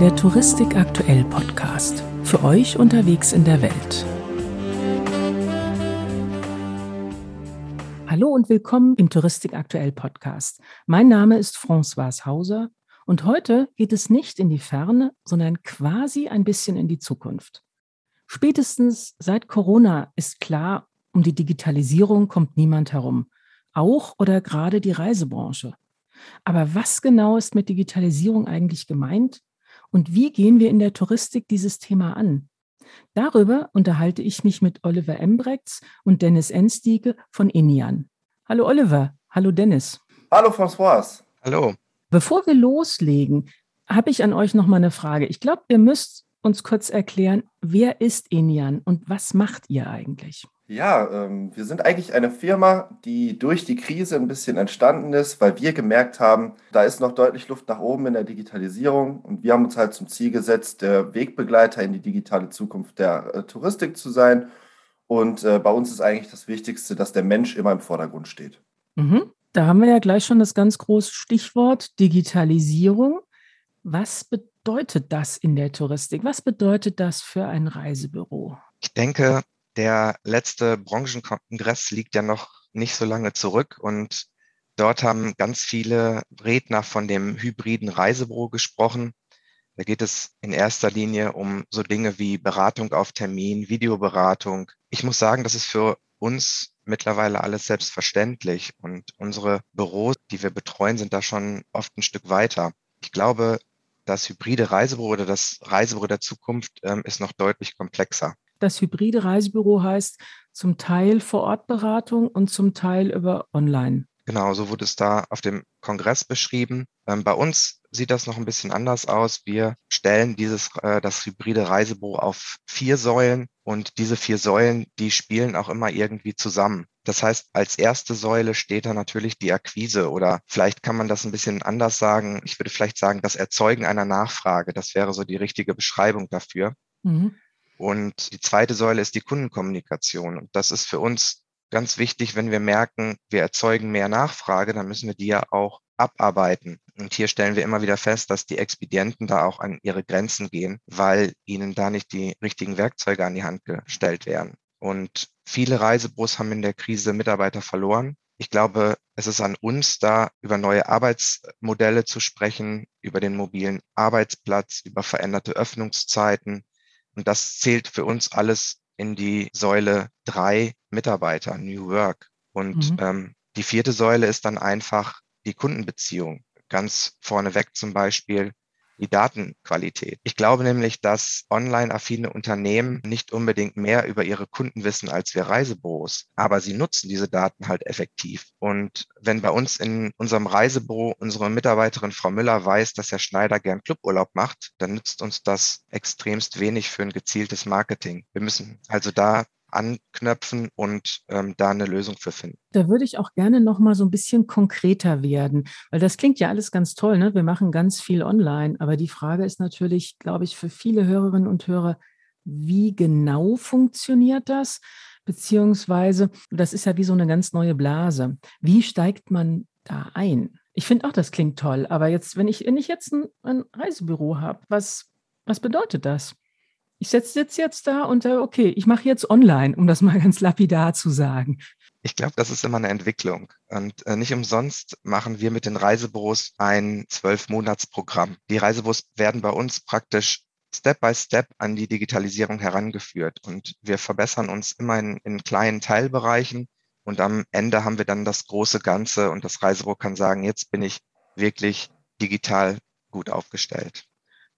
der Touristik aktuell Podcast. Für euch unterwegs in der Welt. Hallo und willkommen im Touristik aktuell Podcast. Mein Name ist François Hauser und heute geht es nicht in die Ferne, sondern quasi ein bisschen in die Zukunft. Spätestens seit Corona ist klar, um die Digitalisierung kommt niemand herum. Auch oder gerade die Reisebranche. Aber was genau ist mit Digitalisierung eigentlich gemeint? Und wie gehen wir in der Touristik dieses Thema an? Darüber unterhalte ich mich mit Oliver Embrechts und Dennis Enstiege von Inian. Hallo Oliver, hallo Dennis. Hallo François. Hallo. Bevor wir loslegen, habe ich an euch noch mal eine Frage. Ich glaube, ihr müsst uns kurz erklären, wer ist Inian und was macht ihr eigentlich? Ja, ähm, wir sind eigentlich eine Firma, die durch die Krise ein bisschen entstanden ist, weil wir gemerkt haben, da ist noch deutlich Luft nach oben in der Digitalisierung und wir haben uns halt zum Ziel gesetzt, der Wegbegleiter in die digitale Zukunft der äh, Touristik zu sein. Und äh, bei uns ist eigentlich das Wichtigste, dass der Mensch immer im Vordergrund steht. Mhm. Da haben wir ja gleich schon das ganz große Stichwort Digitalisierung. Was bedeutet das in der Touristik? Was bedeutet das für ein Reisebüro? Ich denke, der letzte Branchenkongress liegt ja noch nicht so lange zurück und dort haben ganz viele Redner von dem hybriden Reisebüro gesprochen. Da geht es in erster Linie um so Dinge wie Beratung auf Termin, Videoberatung. Ich muss sagen, das ist für uns mittlerweile alles selbstverständlich und unsere Büros, die wir betreuen, sind da schon oft ein Stück weiter. Ich glaube, das hybride Reisebüro oder das Reisebüro der Zukunft ähm, ist noch deutlich komplexer. Das hybride Reisebüro heißt zum Teil Vor-Ort-Beratung und zum Teil über Online. Genau, so wurde es da auf dem Kongress beschrieben. Ähm, bei uns sieht das noch ein bisschen anders aus. Wir stellen dieses, äh, das hybride Reisebüro auf vier Säulen und diese vier Säulen, die spielen auch immer irgendwie zusammen. Das heißt, als erste Säule steht da natürlich die Akquise oder vielleicht kann man das ein bisschen anders sagen. Ich würde vielleicht sagen, das Erzeugen einer Nachfrage. Das wäre so die richtige Beschreibung dafür. Mhm. Und die zweite Säule ist die Kundenkommunikation. Und das ist für uns ganz wichtig, wenn wir merken, wir erzeugen mehr Nachfrage, dann müssen wir die ja auch abarbeiten. Und hier stellen wir immer wieder fest, dass die Expedienten da auch an ihre Grenzen gehen, weil ihnen da nicht die richtigen Werkzeuge an die Hand gestellt werden. Und viele Reisebüros haben in der Krise Mitarbeiter verloren. Ich glaube, es ist an uns, da über neue Arbeitsmodelle zu sprechen, über den mobilen Arbeitsplatz, über veränderte Öffnungszeiten, und das zählt für uns alles in die Säule drei Mitarbeiter, New Work. Und mhm. ähm, die vierte Säule ist dann einfach die Kundenbeziehung. Ganz vorneweg zum Beispiel die Datenqualität. Ich glaube nämlich, dass online-affine Unternehmen nicht unbedingt mehr über ihre Kunden wissen als wir Reisebüros, aber sie nutzen diese Daten halt effektiv. Und wenn bei uns in unserem Reisebüro unsere Mitarbeiterin Frau Müller weiß, dass Herr Schneider gern Cluburlaub macht, dann nützt uns das extremst wenig für ein gezieltes Marketing. Wir müssen also da anknöpfen und ähm, da eine Lösung für finden. Da würde ich auch gerne noch mal so ein bisschen konkreter werden, weil das klingt ja alles ganz toll. Ne? Wir machen ganz viel online, aber die Frage ist natürlich, glaube ich, für viele Hörerinnen und Hörer, wie genau funktioniert das? Beziehungsweise, das ist ja wie so eine ganz neue Blase. Wie steigt man da ein? Ich finde auch, das klingt toll, aber jetzt, wenn ich, wenn ich jetzt ein, ein Reisebüro habe, was, was bedeutet das? Ich setze jetzt jetzt da und äh, okay, ich mache jetzt online, um das mal ganz lapidar zu sagen. Ich glaube, das ist immer eine Entwicklung. Und äh, nicht umsonst machen wir mit den Reisebüros ein Zwölf-Monats-Programm. Die Reisebüros werden bei uns praktisch Step by Step an die Digitalisierung herangeführt. Und wir verbessern uns immer in, in kleinen Teilbereichen. Und am Ende haben wir dann das große Ganze und das Reisebüro kann sagen, jetzt bin ich wirklich digital gut aufgestellt.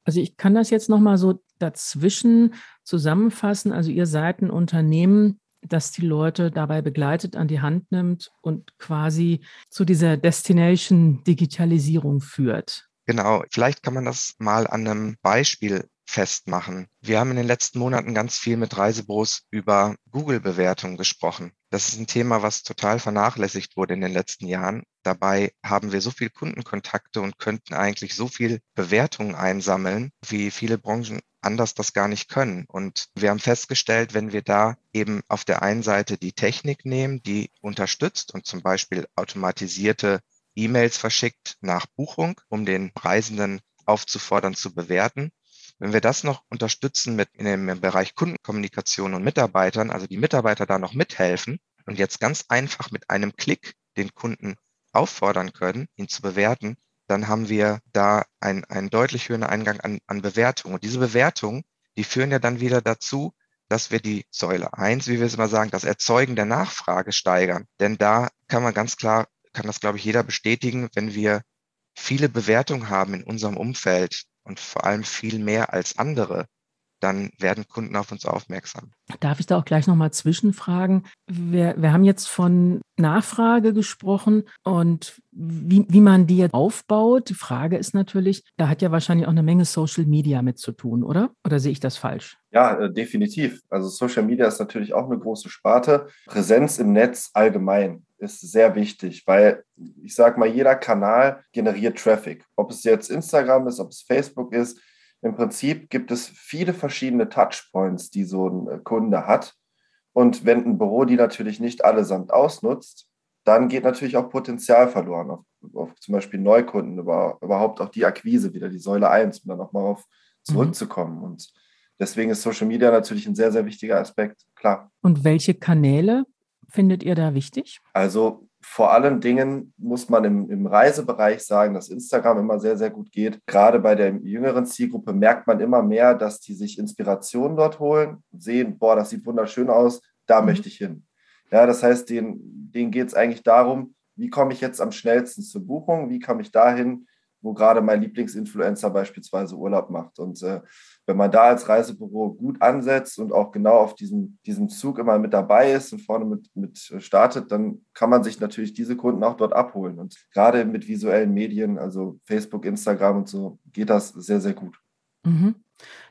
Also ich kann das jetzt nochmal so dazwischen zusammenfassen. Also ihr seid ein Unternehmen, das die Leute dabei begleitet, an die Hand nimmt und quasi zu dieser Destination Digitalisierung führt. Genau, vielleicht kann man das mal an einem Beispiel festmachen. Wir haben in den letzten Monaten ganz viel mit Reisebüros über Google-Bewertungen gesprochen. Das ist ein Thema, was total vernachlässigt wurde in den letzten Jahren. Dabei haben wir so viel Kundenkontakte und könnten eigentlich so viel Bewertungen einsammeln, wie viele Branchen anders das gar nicht können. Und wir haben festgestellt, wenn wir da eben auf der einen Seite die Technik nehmen, die unterstützt und zum Beispiel automatisierte E-Mails verschickt nach Buchung, um den Reisenden aufzufordern zu bewerten. Wenn wir das noch unterstützen mit in dem Bereich Kundenkommunikation und Mitarbeitern, also die Mitarbeiter da noch mithelfen und jetzt ganz einfach mit einem Klick den Kunden auffordern können, ihn zu bewerten, dann haben wir da einen, einen deutlich höheren Eingang an, an Bewertungen. Und diese Bewertungen, die führen ja dann wieder dazu, dass wir die Säule eins, wie wir es immer sagen, das Erzeugen der Nachfrage steigern. Denn da kann man ganz klar, kann das, glaube ich, jeder bestätigen, wenn wir viele Bewertungen haben in unserem Umfeld und vor allem viel mehr als andere, dann werden Kunden auf uns aufmerksam. Darf ich da auch gleich nochmal zwischenfragen? Wir, wir haben jetzt von Nachfrage gesprochen und wie, wie man die jetzt aufbaut. Die Frage ist natürlich, da hat ja wahrscheinlich auch eine Menge Social Media mit zu tun, oder? Oder sehe ich das falsch? Ja, äh, definitiv. Also Social Media ist natürlich auch eine große Sparte. Präsenz im Netz allgemein ist sehr wichtig, weil ich sage mal, jeder Kanal generiert Traffic. Ob es jetzt Instagram ist, ob es Facebook ist, im Prinzip gibt es viele verschiedene Touchpoints, die so ein äh, Kunde hat. Und wenn ein Büro die natürlich nicht allesamt ausnutzt, dann geht natürlich auch Potenzial verloren, auf, auf zum Beispiel Neukunden, über, überhaupt auch die Akquise, wieder die Säule 1, um dann nochmal auf mhm. zurückzukommen. Mhm. Und deswegen ist Social Media natürlich ein sehr, sehr wichtiger Aspekt, klar. Und welche Kanäle findet ihr da wichtig? Also vor allen Dingen muss man im, im, Reisebereich sagen, dass Instagram immer sehr, sehr gut geht. Gerade bei der jüngeren Zielgruppe merkt man immer mehr, dass die sich Inspiration dort holen, sehen, boah, das sieht wunderschön aus, da mhm. möchte ich hin. Ja, das heißt, denen, denen geht es eigentlich darum, wie komme ich jetzt am schnellsten zur Buchung, wie komme ich dahin, wo gerade mein Lieblingsinfluencer beispielsweise Urlaub macht. Und äh, wenn man da als Reisebüro gut ansetzt und auch genau auf diesem, diesem Zug immer mit dabei ist und vorne mit, mit startet, dann kann man sich natürlich diese Kunden auch dort abholen. Und gerade mit visuellen Medien, also Facebook, Instagram und so, geht das sehr, sehr gut. Mhm.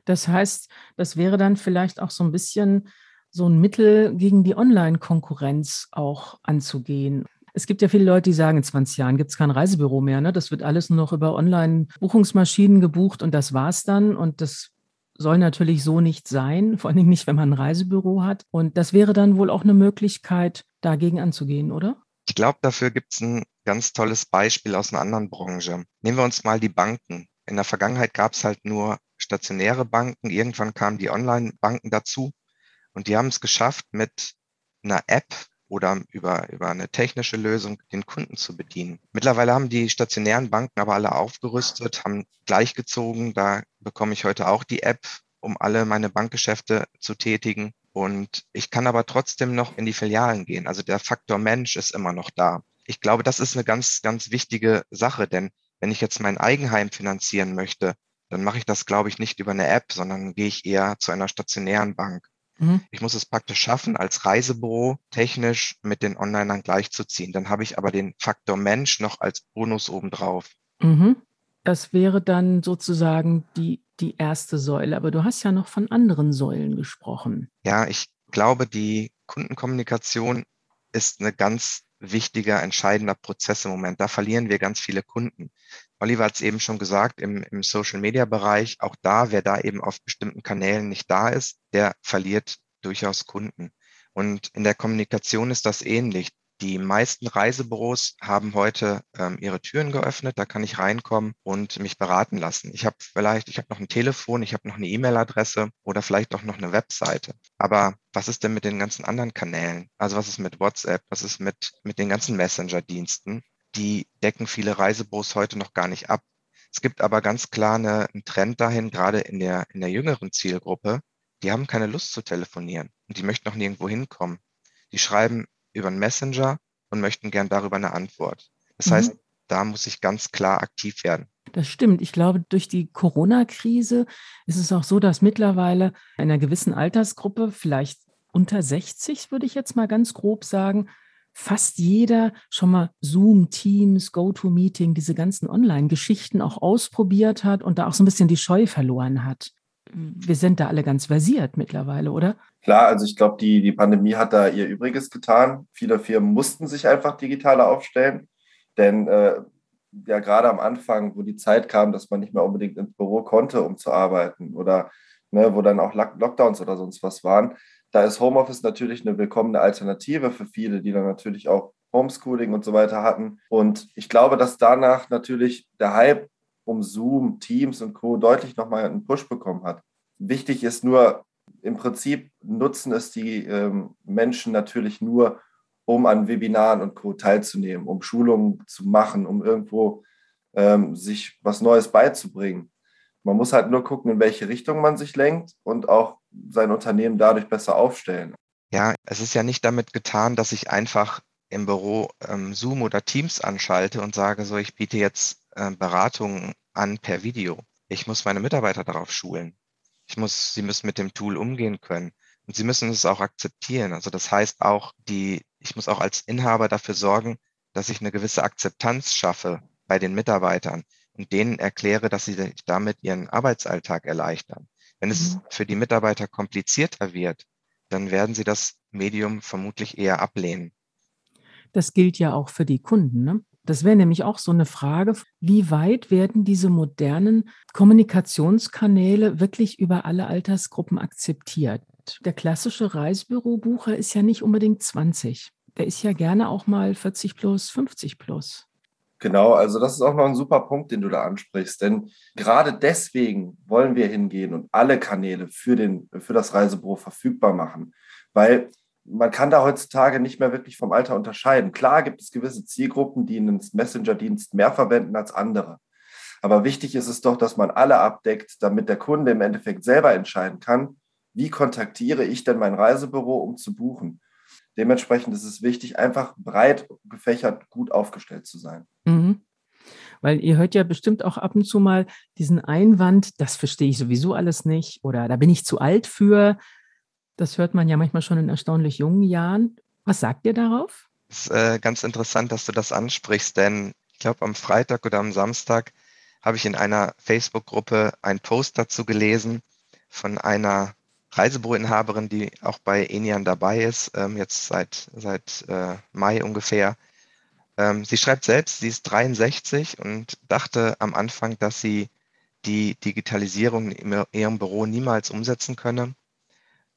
Das heißt, das wäre dann vielleicht auch so ein bisschen so ein Mittel gegen die Online-Konkurrenz auch anzugehen. Es gibt ja viele Leute, die sagen, in 20 Jahren gibt es kein Reisebüro mehr. Ne? Das wird alles nur noch über Online-Buchungsmaschinen gebucht und das war's dann. Und das soll natürlich so nicht sein, vor allem nicht, wenn man ein Reisebüro hat. Und das wäre dann wohl auch eine Möglichkeit, dagegen anzugehen, oder? Ich glaube, dafür gibt es ein ganz tolles Beispiel aus einer anderen Branche. Nehmen wir uns mal die Banken. In der Vergangenheit gab es halt nur stationäre Banken. Irgendwann kamen die Online-Banken dazu und die haben es geschafft, mit einer App oder über, über eine technische Lösung den Kunden zu bedienen. Mittlerweile haben die stationären Banken aber alle aufgerüstet, haben gleichgezogen. Da bekomme ich heute auch die App, um alle meine Bankgeschäfte zu tätigen. Und ich kann aber trotzdem noch in die Filialen gehen. Also der Faktor Mensch ist immer noch da. Ich glaube, das ist eine ganz, ganz wichtige Sache, denn wenn ich jetzt mein Eigenheim finanzieren möchte, dann mache ich das, glaube ich, nicht über eine App, sondern gehe ich eher zu einer stationären Bank. Mhm. Ich muss es praktisch schaffen, als Reisebüro technisch mit den Onlinern gleichzuziehen. Dann habe ich aber den Faktor Mensch noch als Bonus obendrauf. Mhm. Das wäre dann sozusagen die, die erste Säule. Aber du hast ja noch von anderen Säulen gesprochen. Ja, ich glaube, die Kundenkommunikation ist eine ganz wichtiger, entscheidender Prozess im Moment. Da verlieren wir ganz viele Kunden. Oliver hat es eben schon gesagt, im, im Social-Media-Bereich, auch da, wer da eben auf bestimmten Kanälen nicht da ist, der verliert durchaus Kunden. Und in der Kommunikation ist das ähnlich. Die meisten Reisebüros haben heute ähm, ihre Türen geöffnet. Da kann ich reinkommen und mich beraten lassen. Ich habe vielleicht, ich habe noch ein Telefon, ich habe noch eine E-Mail-Adresse oder vielleicht auch noch eine Webseite. Aber was ist denn mit den ganzen anderen Kanälen? Also was ist mit WhatsApp? Was ist mit, mit den ganzen Messenger-Diensten? Die decken viele Reisebüros heute noch gar nicht ab. Es gibt aber ganz klar eine, einen Trend dahin, gerade in der, in der jüngeren Zielgruppe. Die haben keine Lust zu telefonieren und die möchten noch nirgendwo hinkommen. Die schreiben über einen Messenger und möchten gern darüber eine Antwort. Das mhm. heißt, da muss ich ganz klar aktiv werden. Das stimmt. Ich glaube, durch die Corona-Krise ist es auch so, dass mittlerweile einer gewissen Altersgruppe, vielleicht unter 60, würde ich jetzt mal ganz grob sagen, fast jeder schon mal Zoom, Teams, GoToMeeting, diese ganzen Online-Geschichten auch ausprobiert hat und da auch so ein bisschen die Scheu verloren hat wir sind da alle ganz versiert mittlerweile, oder? Klar, also ich glaube, die, die Pandemie hat da ihr Übriges getan. Viele Firmen mussten sich einfach digitaler aufstellen, denn äh, ja gerade am Anfang, wo die Zeit kam, dass man nicht mehr unbedingt ins Büro konnte, um zu arbeiten oder ne, wo dann auch Lockdowns oder sonst was waren, da ist Homeoffice natürlich eine willkommene Alternative für viele, die dann natürlich auch Homeschooling und so weiter hatten. Und ich glaube, dass danach natürlich der Hype um Zoom, Teams und Co. deutlich nochmal einen Push bekommen hat. Wichtig ist nur, im Prinzip nutzen es die ähm, Menschen natürlich nur, um an Webinaren und Co. teilzunehmen, um Schulungen zu machen, um irgendwo ähm, sich was Neues beizubringen. Man muss halt nur gucken, in welche Richtung man sich lenkt und auch sein Unternehmen dadurch besser aufstellen. Ja, es ist ja nicht damit getan, dass ich einfach im Büro ähm, Zoom oder Teams anschalte und sage, so, ich biete jetzt äh, Beratungen an per Video. Ich muss meine Mitarbeiter darauf schulen. Ich muss, sie müssen mit dem Tool umgehen können. Und sie müssen es auch akzeptieren. Also das heißt auch, die, ich muss auch als Inhaber dafür sorgen, dass ich eine gewisse Akzeptanz schaffe bei den Mitarbeitern und denen erkläre, dass sie damit ihren Arbeitsalltag erleichtern. Wenn es mhm. für die Mitarbeiter komplizierter wird, dann werden sie das Medium vermutlich eher ablehnen. Das gilt ja auch für die Kunden. Ne? Das wäre nämlich auch so eine Frage, wie weit werden diese modernen Kommunikationskanäle wirklich über alle Altersgruppen akzeptiert? Der klassische Reisebürobucher ist ja nicht unbedingt 20. Der ist ja gerne auch mal 40 plus, 50 plus. Genau, also das ist auch noch ein super Punkt, den du da ansprichst. Denn gerade deswegen wollen wir hingehen und alle Kanäle für, den, für das Reisebüro verfügbar machen. Weil man kann da heutzutage nicht mehr wirklich vom Alter unterscheiden. Klar gibt es gewisse Zielgruppen, die einen Messenger-Dienst mehr verwenden als andere. Aber wichtig ist es doch, dass man alle abdeckt, damit der Kunde im Endeffekt selber entscheiden kann, wie kontaktiere ich denn mein Reisebüro, um zu buchen. Dementsprechend ist es wichtig, einfach breit gefächert gut aufgestellt zu sein. Mhm. Weil ihr hört ja bestimmt auch ab und zu mal diesen Einwand, das verstehe ich sowieso alles nicht oder da bin ich zu alt für. Das hört man ja manchmal schon in erstaunlich jungen Jahren. Was sagt ihr darauf? Es ist äh, ganz interessant, dass du das ansprichst, denn ich glaube, am Freitag oder am Samstag habe ich in einer Facebook-Gruppe einen Post dazu gelesen von einer Reisebüroinhaberin, die auch bei Enian dabei ist, ähm, jetzt seit, seit äh, Mai ungefähr. Ähm, sie schreibt selbst, sie ist 63 und dachte am Anfang, dass sie die Digitalisierung in ihrem Büro niemals umsetzen könne.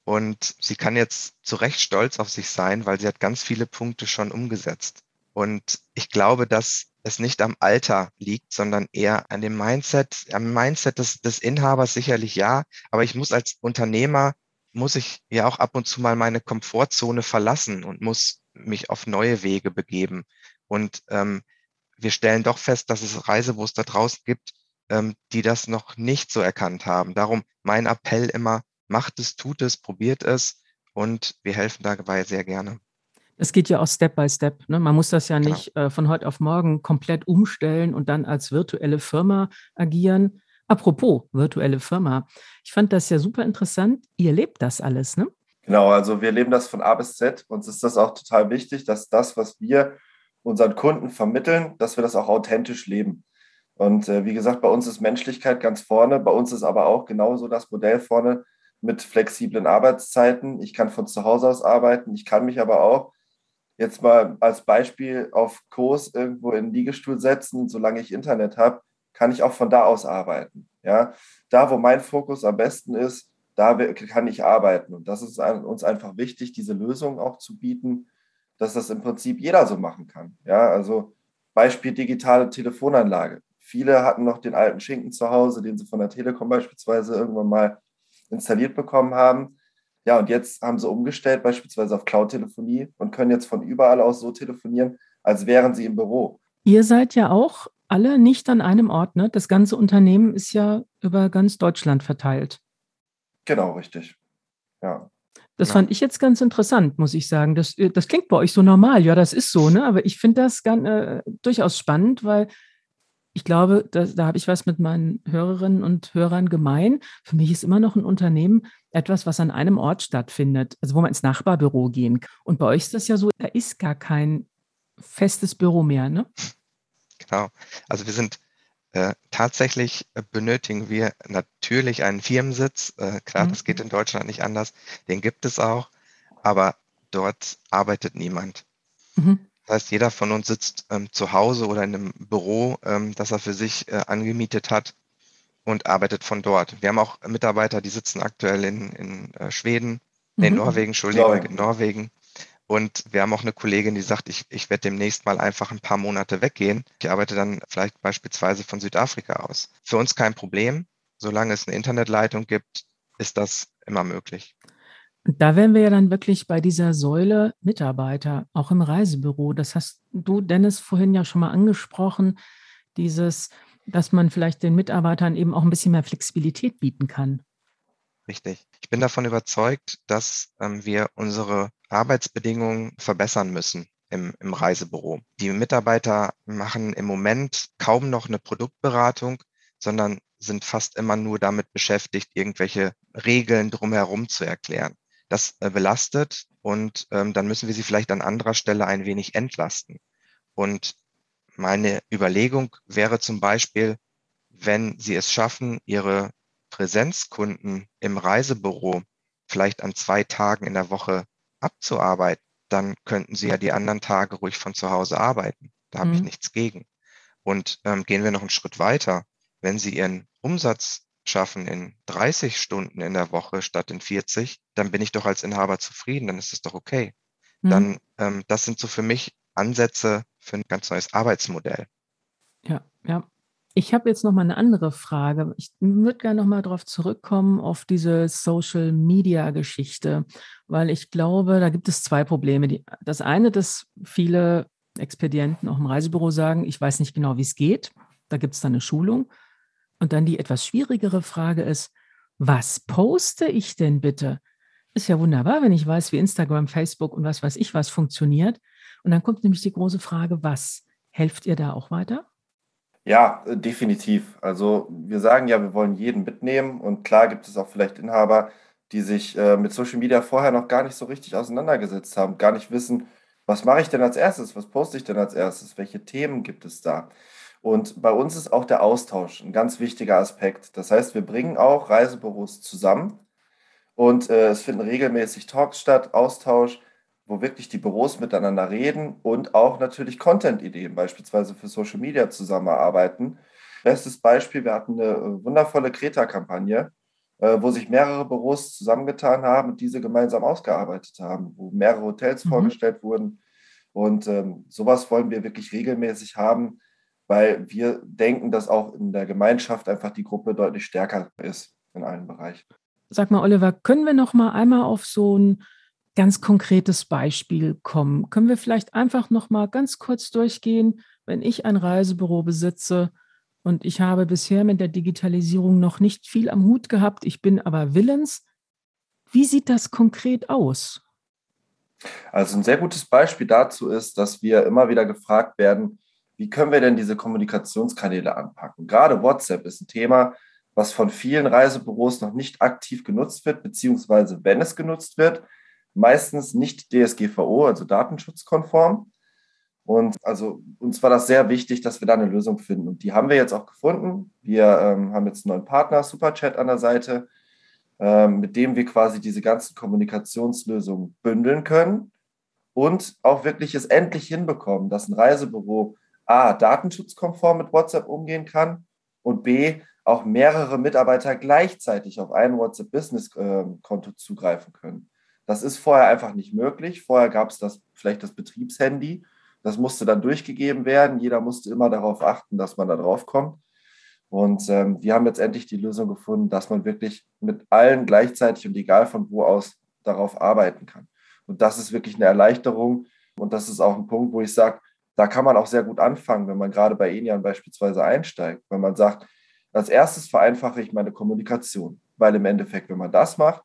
Und sie kann jetzt zu Recht stolz auf sich sein, weil sie hat ganz viele Punkte schon umgesetzt. Und ich glaube, dass es nicht am Alter liegt, sondern eher an dem Mindset, am Mindset des, des Inhabers sicherlich ja. Aber ich muss als Unternehmer, muss ich ja auch ab und zu mal meine Komfortzone verlassen und muss mich auf neue Wege begeben. Und ähm, wir stellen doch fest, dass es Reisebus da draußen gibt, ähm, die das noch nicht so erkannt haben. Darum mein Appell immer, macht es, tut es, probiert es und wir helfen dabei sehr gerne. Es geht ja auch Step by Step. Ne? Man muss das ja genau. nicht äh, von heute auf morgen komplett umstellen und dann als virtuelle Firma agieren. Apropos virtuelle Firma. Ich fand das ja super interessant. Ihr lebt das alles, ne? Genau, also wir leben das von A bis Z. Uns ist das auch total wichtig, dass das, was wir unseren Kunden vermitteln, dass wir das auch authentisch leben. Und äh, wie gesagt, bei uns ist Menschlichkeit ganz vorne. Bei uns ist aber auch genauso das Modell vorne, mit flexiblen Arbeitszeiten. Ich kann von zu Hause aus arbeiten. Ich kann mich aber auch jetzt mal als Beispiel auf Kurs irgendwo in den Liegestuhl setzen. Solange ich Internet habe, kann ich auch von da aus arbeiten. Ja, da, wo mein Fokus am besten ist, da kann ich arbeiten. Und das ist uns einfach wichtig, diese Lösung auch zu bieten, dass das im Prinzip jeder so machen kann. Ja, also Beispiel digitale Telefonanlage. Viele hatten noch den alten Schinken zu Hause, den sie von der Telekom beispielsweise irgendwann mal installiert bekommen haben. Ja, und jetzt haben sie umgestellt, beispielsweise auf Cloud-Telefonie und können jetzt von überall aus so telefonieren, als wären sie im Büro. Ihr seid ja auch alle nicht an einem Ort, ne? Das ganze Unternehmen ist ja über ganz Deutschland verteilt. Genau, richtig. Ja. Das ja. fand ich jetzt ganz interessant, muss ich sagen. Das, das klingt bei euch so normal. Ja, das ist so, ne? Aber ich finde das ganz, äh, durchaus spannend, weil ich glaube, da, da habe ich was mit meinen Hörerinnen und Hörern gemein. Für mich ist immer noch ein Unternehmen etwas, was an einem Ort stattfindet, also wo man ins Nachbarbüro gehen kann. Und bei euch ist das ja so, da ist gar kein festes Büro mehr, ne? Genau. Also wir sind äh, tatsächlich äh, benötigen wir natürlich einen Firmensitz. Äh, klar, mhm. das geht in Deutschland nicht anders. Den gibt es auch, aber dort arbeitet niemand. Mhm. Das heißt, jeder von uns sitzt ähm, zu Hause oder in einem Büro, ähm, das er für sich äh, angemietet hat und arbeitet von dort. Wir haben auch Mitarbeiter, die sitzen aktuell in, in äh, Schweden, mhm. in Norwegen, Entschuldigung, in Norwegen. Und wir haben auch eine Kollegin, die sagt, ich, ich werde demnächst mal einfach ein paar Monate weggehen. Ich arbeite dann vielleicht beispielsweise von Südafrika aus. Für uns kein Problem. Solange es eine Internetleitung gibt, ist das immer möglich. Da wären wir ja dann wirklich bei dieser Säule Mitarbeiter, auch im Reisebüro. Das hast du, Dennis, vorhin ja schon mal angesprochen, dieses, dass man vielleicht den Mitarbeitern eben auch ein bisschen mehr Flexibilität bieten kann. Richtig. Ich bin davon überzeugt, dass ähm, wir unsere Arbeitsbedingungen verbessern müssen im, im Reisebüro. Die Mitarbeiter machen im Moment kaum noch eine Produktberatung, sondern sind fast immer nur damit beschäftigt, irgendwelche Regeln drumherum zu erklären. Das äh, belastet und ähm, dann müssen wir sie vielleicht an anderer Stelle ein wenig entlasten. Und meine Überlegung wäre zum Beispiel, wenn Sie es schaffen, Ihre Präsenzkunden im Reisebüro vielleicht an zwei Tagen in der Woche abzuarbeiten, dann könnten Sie ja die anderen Tage ruhig von zu Hause arbeiten. Da habe mhm. ich nichts gegen. Und ähm, gehen wir noch einen Schritt weiter. Wenn Sie Ihren Umsatz schaffen in 30 Stunden in der Woche statt in 40, dann bin ich doch als Inhaber zufrieden, dann ist es doch okay. Mhm. Dann, ähm, das sind so für mich Ansätze für ein ganz neues Arbeitsmodell. Ja, ja. Ich habe jetzt noch mal eine andere Frage. Ich würde gerne noch mal darauf zurückkommen, auf diese Social-Media-Geschichte, weil ich glaube, da gibt es zwei Probleme. das eine, dass viele Expedienten auch im Reisebüro sagen, ich weiß nicht genau, wie es geht. Da gibt es dann eine Schulung. Und dann die etwas schwierigere Frage ist, was poste ich denn bitte? Ist ja wunderbar, wenn ich weiß, wie Instagram, Facebook und was weiß ich was funktioniert. Und dann kommt nämlich die große Frage, was? Helft ihr da auch weiter? Ja, äh, definitiv. Also wir sagen ja, wir wollen jeden mitnehmen und klar gibt es auch vielleicht Inhaber, die sich äh, mit Social Media vorher noch gar nicht so richtig auseinandergesetzt haben, gar nicht wissen, was mache ich denn als erstes, was poste ich denn als erstes, welche Themen gibt es da. Und bei uns ist auch der Austausch ein ganz wichtiger Aspekt. Das heißt, wir bringen auch Reisebüros zusammen und äh, es finden regelmäßig Talks statt, Austausch wo wirklich die Büros miteinander reden und auch natürlich Content-Ideen, beispielsweise für Social Media zusammenarbeiten. Bestes Beispiel, wir hatten eine äh, wundervolle Kreta-Kampagne, äh, wo sich mehrere Büros zusammengetan haben und diese gemeinsam ausgearbeitet haben, wo mehrere Hotels mhm. vorgestellt wurden. Und ähm, sowas wollen wir wirklich regelmäßig haben, weil wir denken, dass auch in der Gemeinschaft einfach die Gruppe deutlich stärker ist in allen Bereichen. Sag mal, Oliver, können wir noch mal einmal auf so ein ganz konkretes Beispiel kommen. Können wir vielleicht einfach noch mal ganz kurz durchgehen, wenn ich ein Reisebüro besitze und ich habe bisher mit der Digitalisierung noch nicht viel am Hut gehabt, ich bin aber willens. Wie sieht das konkret aus? Also ein sehr gutes Beispiel dazu ist, dass wir immer wieder gefragt werden, wie können wir denn diese Kommunikationskanäle anpacken? Gerade WhatsApp ist ein Thema, was von vielen Reisebüros noch nicht aktiv genutzt wird, beziehungsweise wenn es genutzt wird, meistens nicht DSGVO, also datenschutzkonform. Und also uns war das sehr wichtig, dass wir da eine Lösung finden. Und die haben wir jetzt auch gefunden. Wir ähm, haben jetzt einen neuen Partner, Superchat, an der Seite, ähm, mit dem wir quasi diese ganzen Kommunikationslösungen bündeln können und auch wirklich es endlich hinbekommen, dass ein Reisebüro A, datenschutzkonform mit WhatsApp umgehen kann und B, auch mehrere Mitarbeiter gleichzeitig auf ein WhatsApp-Business-Konto ähm, zugreifen können. Das ist vorher einfach nicht möglich. Vorher gab es das vielleicht das Betriebshandy. Das musste dann durchgegeben werden. Jeder musste immer darauf achten, dass man da drauf kommt. Und ähm, wir haben jetzt endlich die Lösung gefunden, dass man wirklich mit allen gleichzeitig und egal von wo aus darauf arbeiten kann. Und das ist wirklich eine Erleichterung. Und das ist auch ein Punkt, wo ich sage, da kann man auch sehr gut anfangen, wenn man gerade bei Enian beispielsweise einsteigt. Wenn man sagt, als erstes vereinfache ich meine Kommunikation. Weil im Endeffekt, wenn man das macht,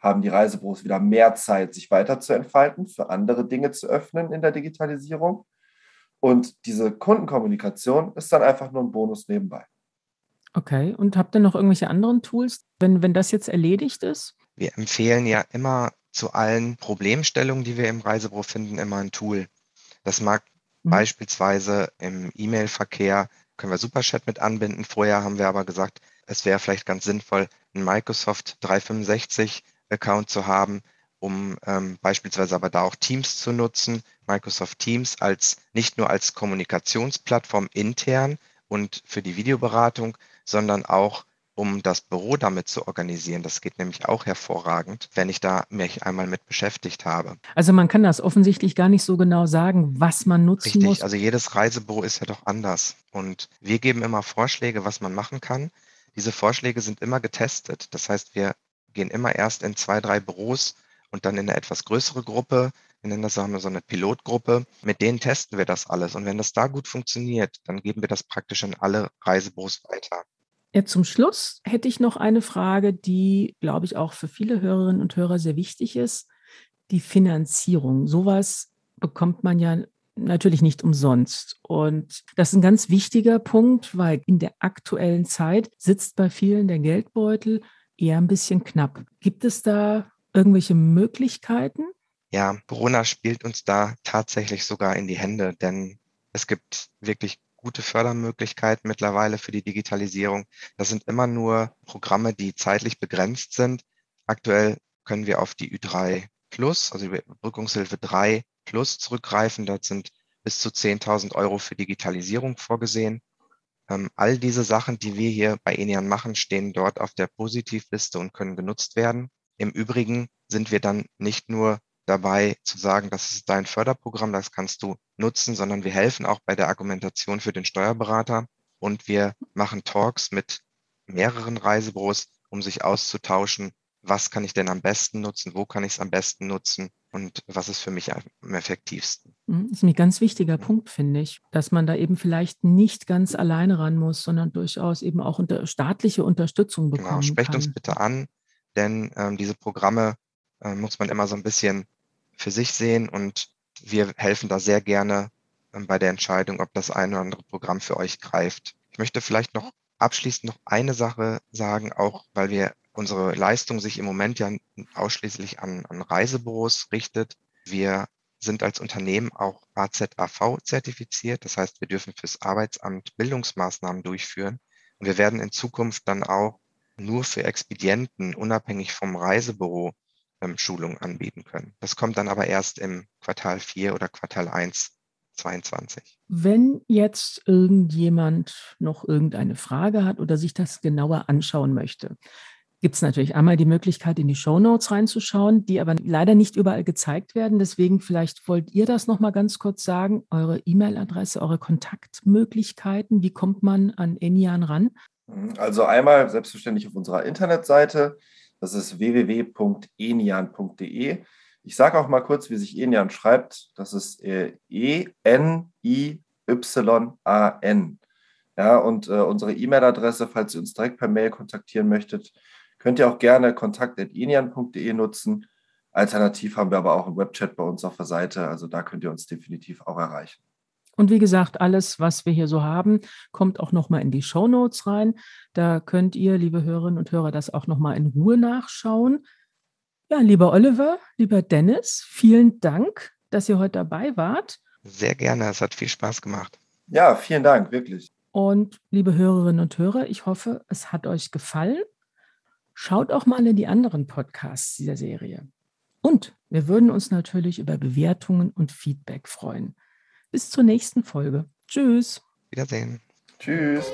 haben die Reisebüros wieder mehr Zeit, sich weiter zu entfalten, für andere Dinge zu öffnen in der Digitalisierung. Und diese Kundenkommunikation ist dann einfach nur ein Bonus nebenbei. Okay, und habt ihr noch irgendwelche anderen Tools, wenn, wenn das jetzt erledigt ist? Wir empfehlen ja immer zu allen Problemstellungen, die wir im Reisebüro finden, immer ein Tool. Das mag mhm. beispielsweise im E-Mail-Verkehr, können wir Superchat mit anbinden. Vorher haben wir aber gesagt, es wäre vielleicht ganz sinnvoll, ein Microsoft 365 Account zu haben, um ähm, beispielsweise aber da auch Teams zu nutzen, Microsoft Teams als nicht nur als Kommunikationsplattform intern und für die Videoberatung, sondern auch um das Büro damit zu organisieren. Das geht nämlich auch hervorragend, wenn ich da mich einmal mit beschäftigt habe. Also man kann das offensichtlich gar nicht so genau sagen, was man nutzen Richtig, muss. also jedes Reisebüro ist ja doch anders. Und wir geben immer Vorschläge, was man machen kann. Diese Vorschläge sind immer getestet. Das heißt, wir gehen immer erst in zwei, drei Büros und dann in eine etwas größere Gruppe. Wir nennen das haben wir so eine Pilotgruppe. Mit denen testen wir das alles. Und wenn das da gut funktioniert, dann geben wir das praktisch in alle Reisebüros weiter. Ja, zum Schluss hätte ich noch eine Frage, die, glaube ich, auch für viele Hörerinnen und Hörer sehr wichtig ist. Die Finanzierung. Sowas bekommt man ja natürlich nicht umsonst. Und das ist ein ganz wichtiger Punkt, weil in der aktuellen Zeit sitzt bei vielen der Geldbeutel eher ein bisschen knapp. Gibt es da irgendwelche Möglichkeiten? Ja, Corona spielt uns da tatsächlich sogar in die Hände, denn es gibt wirklich gute Fördermöglichkeiten mittlerweile für die Digitalisierung. Das sind immer nur Programme, die zeitlich begrenzt sind. Aktuell können wir auf die Ü3 Plus, also die Überbrückungshilfe 3 Plus zurückgreifen. Dort sind bis zu 10.000 Euro für Digitalisierung vorgesehen. Ähm, all diese Sachen, die wir hier bei Enian machen, stehen dort auf der Positivliste und können genutzt werden. Im Übrigen sind wir dann nicht nur dabei zu sagen, das ist dein Förderprogramm, das kannst du nutzen, sondern wir helfen auch bei der Argumentation für den Steuerberater und wir machen Talks mit mehreren Reisebüros, um sich auszutauschen, was kann ich denn am besten nutzen, wo kann ich es am besten nutzen und was ist für mich am effektivsten. Mhm, das ist ein ganz wichtiger Punkt, finde ich, dass man da eben vielleicht nicht ganz alleine ran muss, sondern durchaus eben auch unter staatliche Unterstützung genau, bekommen Genau, sprecht kann. uns bitte an, denn ähm, diese Programme äh, muss man immer so ein bisschen für sich sehen und wir helfen da sehr gerne ähm, bei der Entscheidung, ob das eine oder andere Programm für euch greift. Ich möchte vielleicht noch abschließend noch eine Sache sagen, auch weil wir unsere Leistung sich im Moment ja ausschließlich an, an Reisebüros richtet. Wir sind als Unternehmen auch AZAV zertifiziert. Das heißt, wir dürfen fürs Arbeitsamt Bildungsmaßnahmen durchführen. Und wir werden in Zukunft dann auch nur für Expedienten, unabhängig vom Reisebüro, ähm, Schulungen anbieten können. Das kommt dann aber erst im Quartal 4 oder Quartal 1 22. Wenn jetzt irgendjemand noch irgendeine Frage hat oder sich das genauer anschauen möchte, gibt es natürlich einmal die Möglichkeit, in die Show Notes reinzuschauen, die aber leider nicht überall gezeigt werden. Deswegen vielleicht wollt ihr das noch mal ganz kurz sagen, eure E-Mail-Adresse, eure Kontaktmöglichkeiten, wie kommt man an Enian ran? Also einmal selbstverständlich auf unserer Internetseite das ist www.enian.de. Ich sage auch mal kurz, wie sich Enian schreibt. Das ist E-N-I-Y-A-N. Ja, und äh, unsere E-Mail-Adresse, falls ihr uns direkt per Mail kontaktieren möchtet, könnt ihr auch gerne kontakt.enian.de nutzen. Alternativ haben wir aber auch einen Webchat bei uns auf der Seite. Also da könnt ihr uns definitiv auch erreichen. Und wie gesagt, alles, was wir hier so haben, kommt auch nochmal in die Show Notes rein. Da könnt ihr, liebe Hörerinnen und Hörer, das auch nochmal in Ruhe nachschauen. Ja, lieber Oliver, lieber Dennis, vielen Dank, dass ihr heute dabei wart. Sehr gerne, es hat viel Spaß gemacht. Ja, vielen Dank, wirklich. Und liebe Hörerinnen und Hörer, ich hoffe, es hat euch gefallen. Schaut auch mal in die anderen Podcasts dieser Serie. Und wir würden uns natürlich über Bewertungen und Feedback freuen. Bis zur nächsten Folge. Tschüss. Wiedersehen. Tschüss.